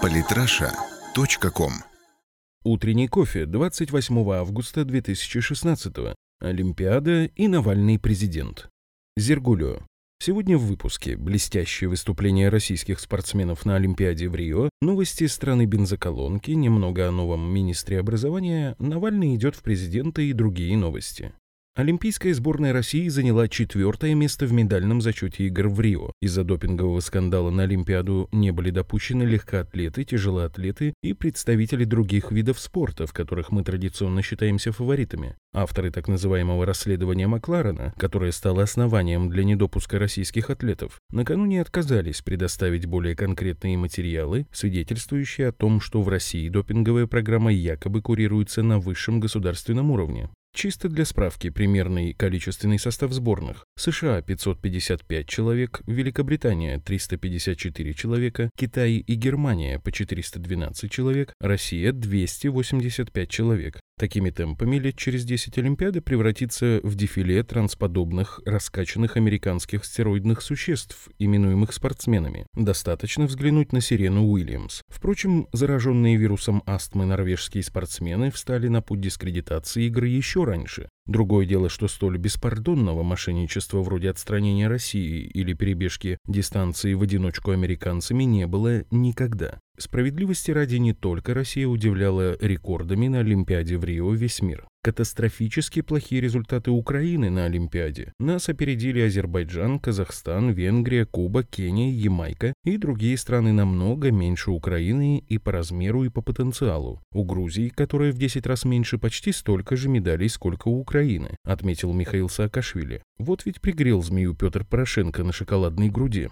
Политраша.ком Утренний кофе 28 августа 2016 Олимпиада и Навальный президент. Зергулио. Сегодня в выпуске блестящее выступление российских спортсменов на Олимпиаде в Рио, новости страны бензоколонки, немного о новом министре образования, Навальный идет в президенты и другие новости. Олимпийская сборная России заняла четвертое место в медальном зачете игр в Рио. Из-за допингового скандала на Олимпиаду не были допущены легкоатлеты, тяжелоатлеты и представители других видов спорта, в которых мы традиционно считаемся фаворитами. Авторы так называемого расследования Макларена, которое стало основанием для недопуска российских атлетов, накануне отказались предоставить более конкретные материалы, свидетельствующие о том, что в России допинговая программа якобы курируется на высшем государственном уровне. Чисто для справки, примерный количественный состав сборных. США 555 человек, Великобритания 354 человека, Китай и Германия по 412 человек, Россия 285 человек. Такими темпами лет через 10 Олимпиады превратится в дефиле трансподобных, раскачанных американских стероидных существ, именуемых спортсменами. Достаточно взглянуть на Сирену Уильямс. Впрочем, зараженные вирусом астмы норвежские спортсмены встали на путь дискредитации игры еще раньше. Другое дело, что столь беспардонного мошенничества вроде отстранения России или перебежки дистанции в одиночку американцами не было никогда. Справедливости ради не только Россия удивляла рекордами на Олимпиаде в Рио весь мир. Катастрофически плохие результаты Украины на Олимпиаде. Нас опередили Азербайджан, Казахстан, Венгрия, Куба, Кения, Ямайка и другие страны намного меньше Украины и по размеру, и по потенциалу. У Грузии, которая в 10 раз меньше, почти столько же медалей, сколько у Украины, отметил Михаил Саакашвили. Вот ведь пригрел змею Петр Порошенко на шоколадной груди.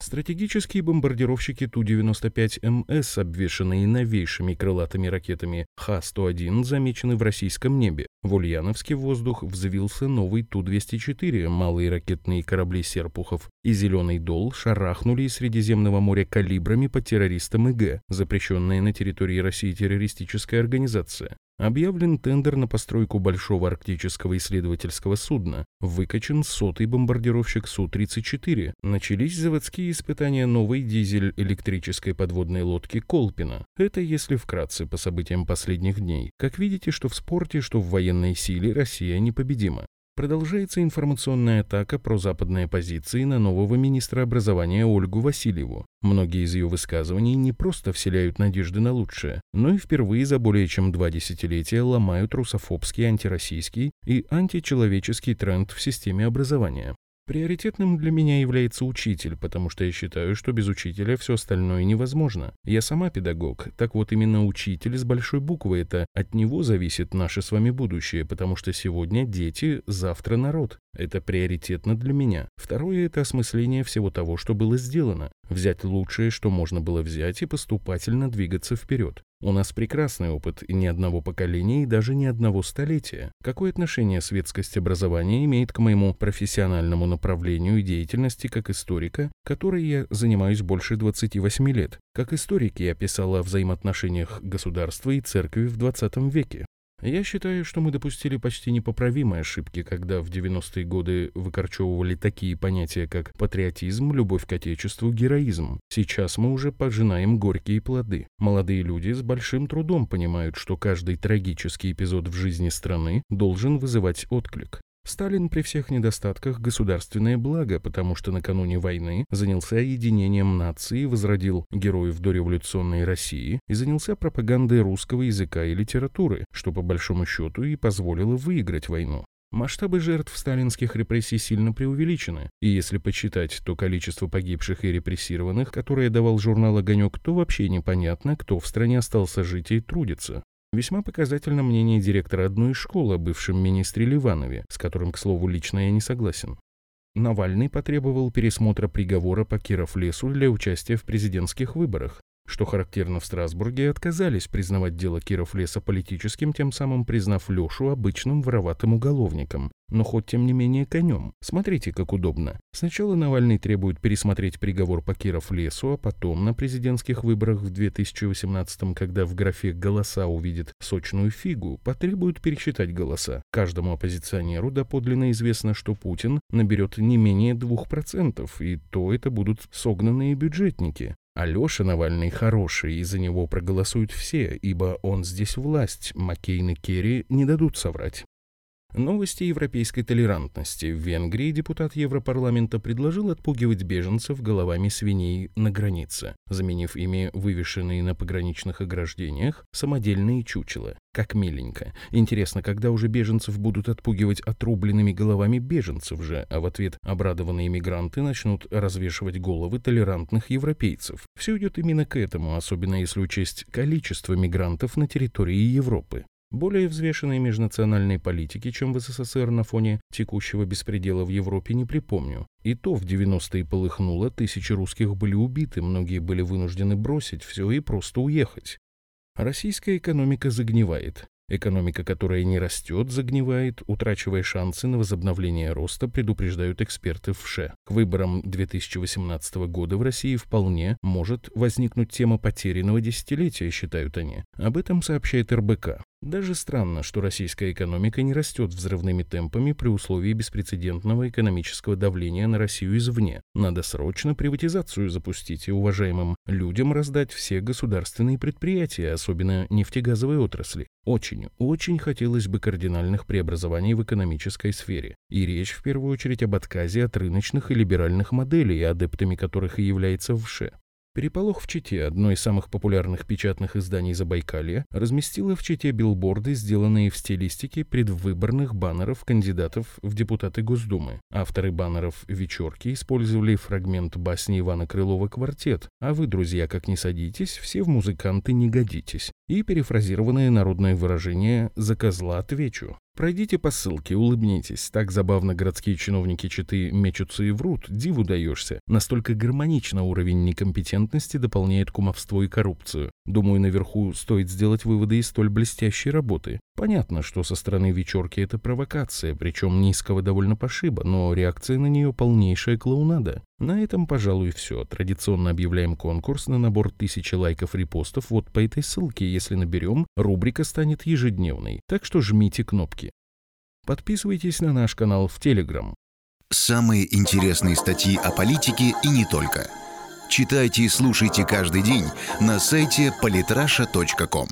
Стратегические бомбардировщики Ту-95МС, обвешанные новейшими крылатыми ракетами Х-101, замечены в российском небе. В Ульяновске в воздух взвился новый Ту-204, малые ракетные корабли «Серпухов» и «Зеленый дол» шарахнули из Средиземного моря калибрами по террористам ИГ, запрещенная на территории России террористическая организация. Объявлен тендер на постройку большого арктического исследовательского судна. Выкачан сотый бомбардировщик Су-34. Начались заводские испытания новой дизель-электрической подводной лодки «Колпина». Это если вкратце по событиям последних дней. Как видите, что в спорте, что в военной силе Россия непобедима. Продолжается информационная атака про западные позиции на нового министра образования Ольгу Васильеву. Многие из ее высказываний не просто вселяют надежды на лучшее, но и впервые за более чем два десятилетия ломают русофобский, антироссийский и античеловеческий тренд в системе образования. Приоритетным для меня является учитель, потому что я считаю, что без учителя все остальное невозможно. Я сама педагог, так вот именно учитель с большой буквы это. От него зависит наше с вами будущее, потому что сегодня дети, завтра народ. Это приоритетно для меня. Второе – это осмысление всего того, что было сделано. Взять лучшее, что можно было взять, и поступательно двигаться вперед. У нас прекрасный опыт ни одного поколения и даже ни одного столетия. Какое отношение светскость образования имеет к моему профессиональному направлению деятельности как историка, которой я занимаюсь больше 28 лет? Как историк я писал о взаимоотношениях государства и церкви в 20 веке. Я считаю, что мы допустили почти непоправимые ошибки, когда в 90-е годы выкорчевывали такие понятия, как патриотизм, любовь к отечеству, героизм. Сейчас мы уже пожинаем горькие плоды. Молодые люди с большим трудом понимают, что каждый трагический эпизод в жизни страны должен вызывать отклик. Сталин при всех недостатках государственное благо, потому что накануне войны занялся единением нации, возродил героев дореволюционной России и занялся пропагандой русского языка и литературы, что по большому счету и позволило выиграть войну. Масштабы жертв сталинских репрессий сильно преувеличены, и если почитать то количество погибших и репрессированных, которое давал журнал «Огонек», то вообще непонятно, кто в стране остался жить и трудиться. Весьма показательно мнение директора одной из школ о бывшем министре Ливанове, с которым, к слову, лично я не согласен. Навальный потребовал пересмотра приговора по Киров-лесу для участия в президентских выборах. Что характерно в Страсбурге, отказались признавать дело Киров-леса политическим, тем самым признав Лешу обычным вороватым уголовником, но хоть тем не менее конем. Смотрите, как удобно. Сначала Навальный требует пересмотреть приговор по Киров-лесу, а потом на президентских выборах в 2018 когда в графе «голоса» увидит сочную фигу, потребует пересчитать голоса. Каждому оппозиционеру доподлинно известно, что Путин наберет не менее 2%, и то это будут согнанные бюджетники. Алеша Навальный хороший, и за него проголосуют все, ибо он здесь власть, Маккейн и Керри не дадут соврать. Новости европейской толерантности. В Венгрии депутат Европарламента предложил отпугивать беженцев головами свиней на границе, заменив ими вывешенные на пограничных ограждениях самодельные чучела. Как миленько. Интересно, когда уже беженцев будут отпугивать отрубленными головами беженцев же, а в ответ обрадованные мигранты начнут развешивать головы толерантных европейцев. Все идет именно к этому, особенно если учесть количество мигрантов на территории Европы более взвешенной межнациональной политики, чем в СССР на фоне текущего беспредела в Европе, не припомню. И то в 90-е полыхнуло, тысячи русских были убиты, многие были вынуждены бросить все и просто уехать. Российская экономика загнивает. Экономика, которая не растет, загнивает, утрачивая шансы на возобновление роста, предупреждают эксперты в ШЕ. К выборам 2018 года в России вполне может возникнуть тема потерянного десятилетия, считают они. Об этом сообщает РБК. Даже странно, что российская экономика не растет взрывными темпами при условии беспрецедентного экономического давления на Россию извне. Надо срочно приватизацию запустить и уважаемым людям раздать все государственные предприятия, особенно нефтегазовой отрасли. Очень, очень хотелось бы кардинальных преобразований в экономической сфере. И речь в первую очередь об отказе от рыночных и либеральных моделей, адептами которых и является ВШЭ. Переполох в Чите, одно из самых популярных печатных изданий Забайкалья, разместило в Чите билборды, сделанные в стилистике предвыборных баннеров кандидатов в депутаты Госдумы. Авторы баннеров «Вечерки» использовали фрагмент басни Ивана Крылова «Квартет», а вы, друзья, как не садитесь, все в музыканты не годитесь, и перефразированное народное выражение «за козла отвечу». Пройдите по ссылке, улыбнитесь. Так забавно городские чиновники Читы мечутся и врут, диву даешься. Настолько гармонично уровень некомпетентности дополняет кумовство и коррупцию. Думаю, наверху стоит сделать выводы из столь блестящей работы. Понятно, что со стороны вечерки это провокация, причем низкого довольно пошиба, но реакция на нее полнейшая клоунада. На этом, пожалуй, все. Традиционно объявляем конкурс на набор тысячи лайков-репостов вот по этой ссылке. Если наберем, рубрика станет ежедневной. Так что жмите кнопки. Подписывайтесь на наш канал в Телеграм. Самые интересные статьи о политике и не только. Читайте и слушайте каждый день на сайте polytrasha.com.